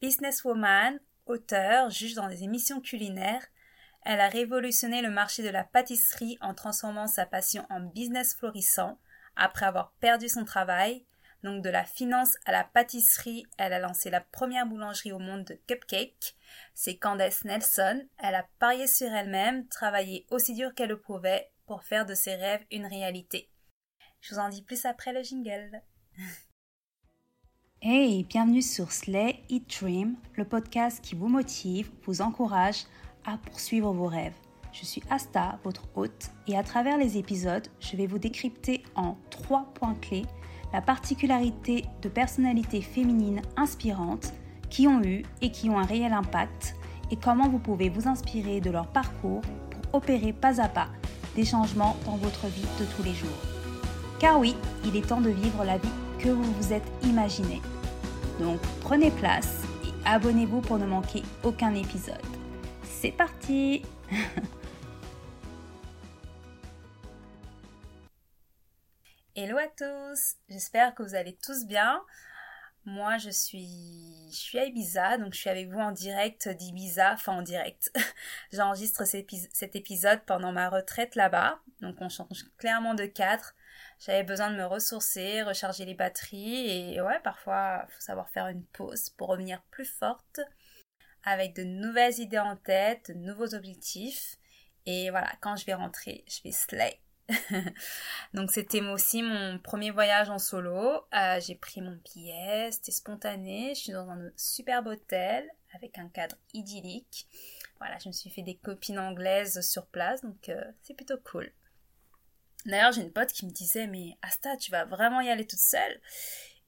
Businesswoman, auteure, juge dans des émissions culinaires, elle a révolutionné le marché de la pâtisserie en transformant sa passion en business florissant après avoir perdu son travail. Donc de la finance à la pâtisserie, elle a lancé la première boulangerie au monde de cupcakes. C'est Candace Nelson. Elle a parié sur elle-même, travaillé aussi dur qu'elle le pouvait pour faire de ses rêves une réalité. Je vous en dis plus après le jingle. Hey, bienvenue sur Slay Eat Dream, le podcast qui vous motive, vous encourage à poursuivre vos rêves. Je suis Asta, votre hôte, et à travers les épisodes, je vais vous décrypter en trois points clés la particularité de personnalités féminines inspirantes qui ont eu et qui ont un réel impact et comment vous pouvez vous inspirer de leur parcours pour opérer pas à pas des changements dans votre vie de tous les jours. Car oui, il est temps de vivre la vie que vous vous êtes imaginé. Donc prenez place et abonnez-vous pour ne manquer aucun épisode. C'est parti Hello à tous, j'espère que vous allez tous bien. Moi, je suis, à Ibiza, donc je suis avec vous en direct d'Ibiza, enfin en direct. J'enregistre cet épisode pendant ma retraite là-bas, donc on change clairement de cadre. J'avais besoin de me ressourcer, recharger les batteries et ouais, parfois, faut savoir faire une pause pour revenir plus forte avec de nouvelles idées en tête, de nouveaux objectifs. Et voilà, quand je vais rentrer, je vais slay. Donc c'était aussi mon premier voyage en solo. Euh, j'ai pris mon billet, c'était spontané. Je suis dans un superbe hôtel avec un cadre idyllique. Voilà, je me suis fait des copines anglaises sur place, donc euh, c'est plutôt cool. D'ailleurs, j'ai une pote qui me disait Mais Asta, tu vas vraiment y aller toute seule?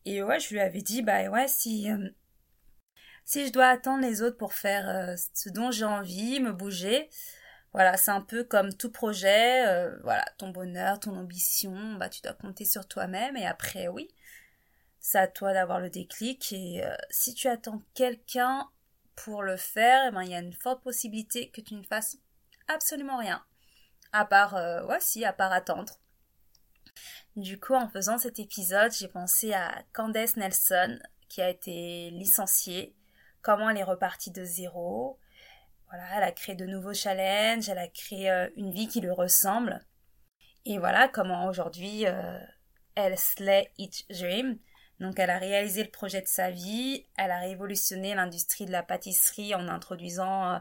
Et ouais, je lui avais dit Bah ouais, si, euh, si je dois attendre les autres pour faire ce dont j'ai envie, me bouger, voilà, c'est un peu comme tout projet, euh, voilà, ton bonheur, ton ambition, bah tu dois compter sur toi-même et après oui, c'est à toi d'avoir le déclic et euh, si tu attends quelqu'un pour le faire, eh ben il y a une forte possibilité que tu ne fasses absolument rien. À part euh, si, à part attendre. Du coup, en faisant cet épisode, j'ai pensé à Candace Nelson qui a été licenciée, comment elle est repartie de zéro, voilà, elle a créé de nouveaux challenges, elle a créé euh, une vie qui lui ressemble. Et voilà comment aujourd'hui euh, elle slay each dream. Donc elle a réalisé le projet de sa vie, elle a révolutionné l'industrie de la pâtisserie en introduisant euh,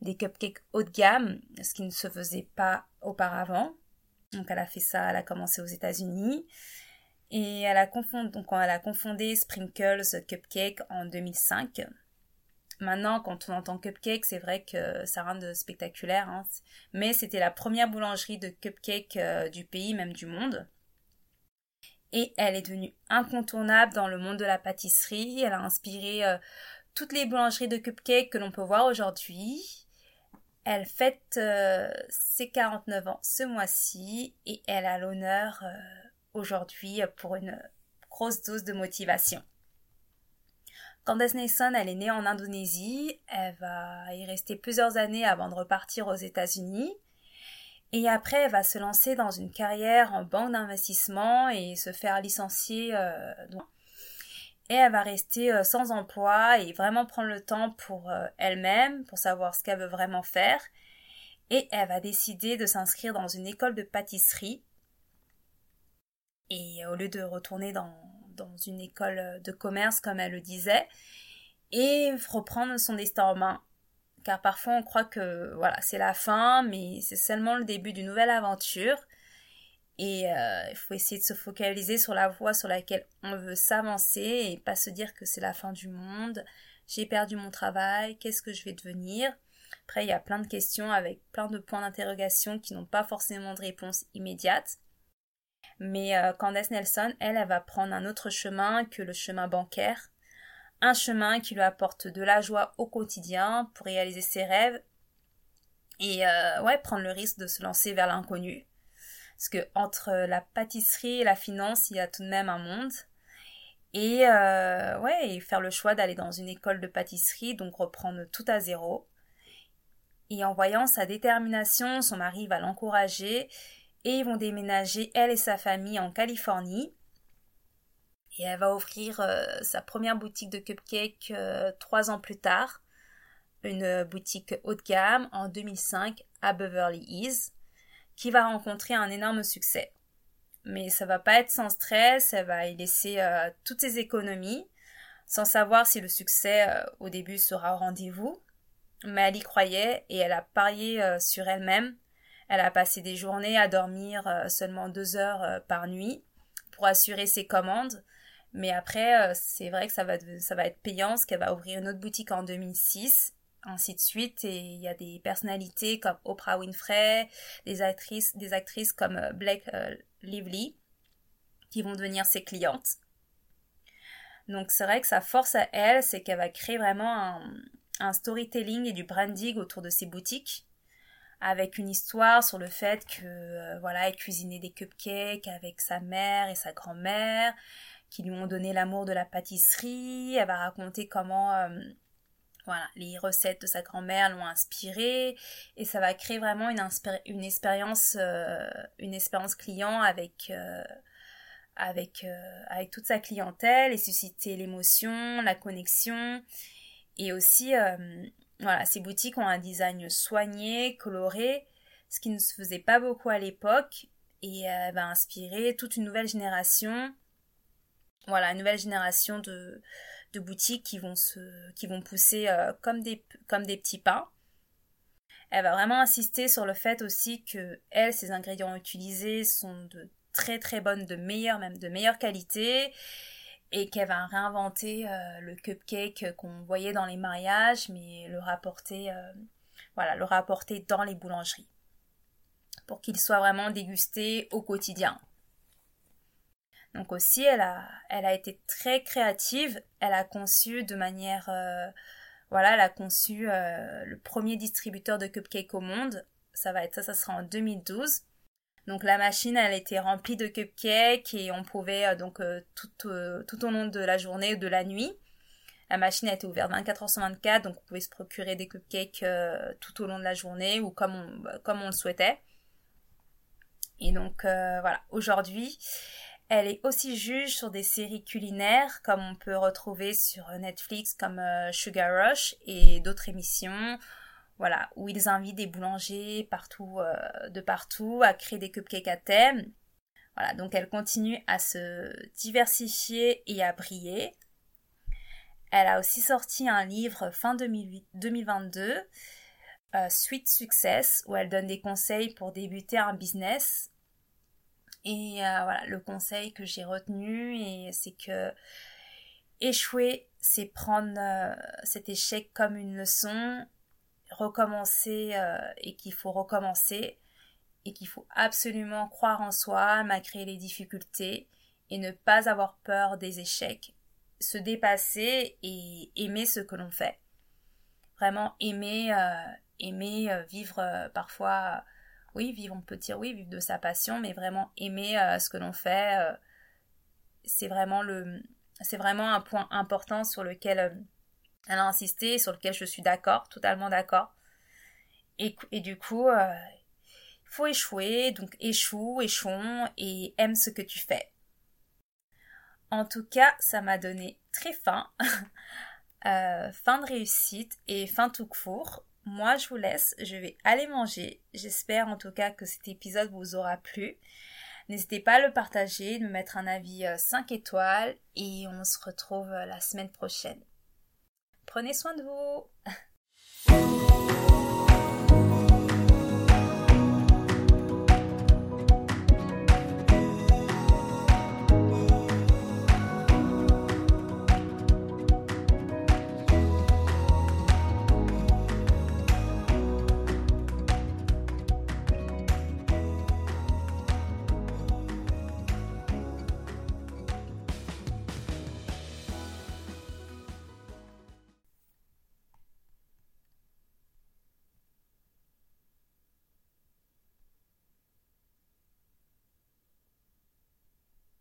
des cupcakes haut de gamme, ce qui ne se faisait pas auparavant. Donc elle a fait ça, elle a commencé aux États-Unis. Et elle a, confondé, donc elle confondé Sprinkles Cupcake en 2005. Maintenant, quand on entend cupcake, c'est vrai que ça rend de spectaculaire. Hein. Mais c'était la première boulangerie de cupcake euh, du pays, même du monde. Et elle est devenue incontournable dans le monde de la pâtisserie. Elle a inspiré euh, toutes les boulangeries de cupcake que l'on peut voir aujourd'hui. Elle fête euh, ses 49 ans ce mois-ci et elle a l'honneur aujourd'hui pour une grosse dose de motivation. Candace Nelson, elle est née en Indonésie. Elle va y rester plusieurs années avant de repartir aux États-Unis. Et après, elle va se lancer dans une carrière en banque d'investissement et se faire licencier. Euh, et elle va rester euh, sans emploi et vraiment prendre le temps pour euh, elle-même, pour savoir ce qu'elle veut vraiment faire. Et elle va décider de s'inscrire dans une école de pâtisserie. Et au lieu de retourner dans, dans une école de commerce, comme elle le disait, et reprendre son destin en main. Car parfois on croit que voilà, c'est la fin, mais c'est seulement le début d'une nouvelle aventure. Et euh, il faut essayer de se focaliser sur la voie sur laquelle on veut s'avancer et pas se dire que c'est la fin du monde. J'ai perdu mon travail, qu'est-ce que je vais devenir? Après, il y a plein de questions avec plein de points d'interrogation qui n'ont pas forcément de réponse immédiate. Mais euh, Candace Nelson, elle, elle va prendre un autre chemin que le chemin bancaire. Un chemin qui lui apporte de la joie au quotidien pour réaliser ses rêves. Et euh, ouais, prendre le risque de se lancer vers l'inconnu. Parce que entre la pâtisserie et la finance, il y a tout de même un monde. Et euh, ouais, et faire le choix d'aller dans une école de pâtisserie, donc reprendre tout à zéro. Et en voyant sa détermination, son mari va l'encourager et ils vont déménager, elle et sa famille, en Californie. Et elle va ouvrir sa première boutique de cupcakes trois ans plus tard, une boutique haut de gamme en 2005 à Beverly Hills, qui va rencontrer un énorme succès. Mais ça va pas être sans stress, elle va y laisser toutes ses économies, sans savoir si le succès au début sera au rendez-vous mais elle y croyait et elle a parié euh, sur elle-même. Elle a passé des journées à dormir euh, seulement deux heures euh, par nuit assurer ses commandes. Mais après, c'est vrai que ça va, ça va être payant, parce qu'elle va ouvrir une autre boutique en 2006, ainsi de suite. Et il y a des personnalités comme Oprah Winfrey, des actrices, des actrices comme Blake Lively, qui vont devenir ses clientes. Donc c'est vrai que sa force à elle, c'est qu'elle va créer vraiment un storytelling et du branding autour de ses boutiques avec une histoire sur le fait que euh, voilà elle cuisinait des cupcakes avec sa mère et sa grand-mère qui lui ont donné l'amour de la pâtisserie. Elle va raconter comment euh, voilà les recettes de sa grand-mère l'ont inspirée et ça va créer vraiment une, une expérience euh, une expérience client avec avec avec toute sa clientèle et susciter l'émotion la connexion. Et aussi, voilà, ces boutiques ont un design soigné, coloré, ce qui ne se faisait pas beaucoup à l'époque, et elle va inspirer toute une nouvelle génération, voilà, une nouvelle génération de, de boutiques qui vont, se, qui vont pousser euh, comme, des, comme des petits pains. Elle va vraiment insister sur le fait aussi que elle, ses ingrédients utilisés sont de très très bonnes, de meilleure même de meilleure qualité et qu'elle va réinventer euh, le cupcake qu'on voyait dans les mariages, mais le rapporter, euh, le rapporter dans les boulangeries pour qu'il soit vraiment dégusté au quotidien. Donc aussi, elle a, elle a été très créative. Elle a conçu de manière, euh, voilà, elle a conçu le premier distributeur de cupcakes au monde. Ça va être ça, ça sera en 2012. Donc la machine, elle était remplie de cupcakes et on pouvait euh, donc euh, tout, euh, tout, au long de la journée ou de la nuit. La machine a été ouverte 24 h sur 24, donc on pouvait se procurer des cupcakes tout au long de la journée ou comme on, bah, comme on le souhaitait. Et donc voilà, aujourd'hui, elle est aussi juge sur des séries culinaires comme on peut retrouver sur Netflix comme Sugar Rush et d'autres émissions voilà, où ils invitent des boulangers partout, euh, de partout à créer des cupcakes à thème. Voilà, donc elle continue à se diversifier et à briller. Elle a aussi sorti un livre fin 2022, euh, Sweet Success, où elle donne des conseils pour débuter un business. Et euh, voilà, le conseil que j'ai retenu, et c'est que échouer, c'est prendre cet échec comme une leçon recommencer euh, et qu'il faut recommencer et qu'il faut absolument croire en soi, malgré les difficultés et ne pas avoir peur des échecs, se dépasser et aimer ce que l'on fait. Vraiment aimer, euh, aimer euh, vivre parfois, oui, vivre, on peut dire oui, vivre de sa passion, mais vraiment aimer ce que l'on fait, c'est vraiment le, c'est vraiment un point important sur lequel elle a insisté, sur lequel je suis d'accord, totalement d'accord. Et, du coup, euh, il faut échouer, donc échoue, échouons et aime ce que tu fais. En tout cas, ça m'a donné très faim. Euh, fin de réussite et fin tout court. Moi, je vous laisse, je vais aller manger. J'espère en tout cas que cet épisode vous aura plu. N'hésitez pas à le partager, de me mettre un avis 5 euh, étoiles et on se retrouve la semaine prochaine. Prenez soin de vous.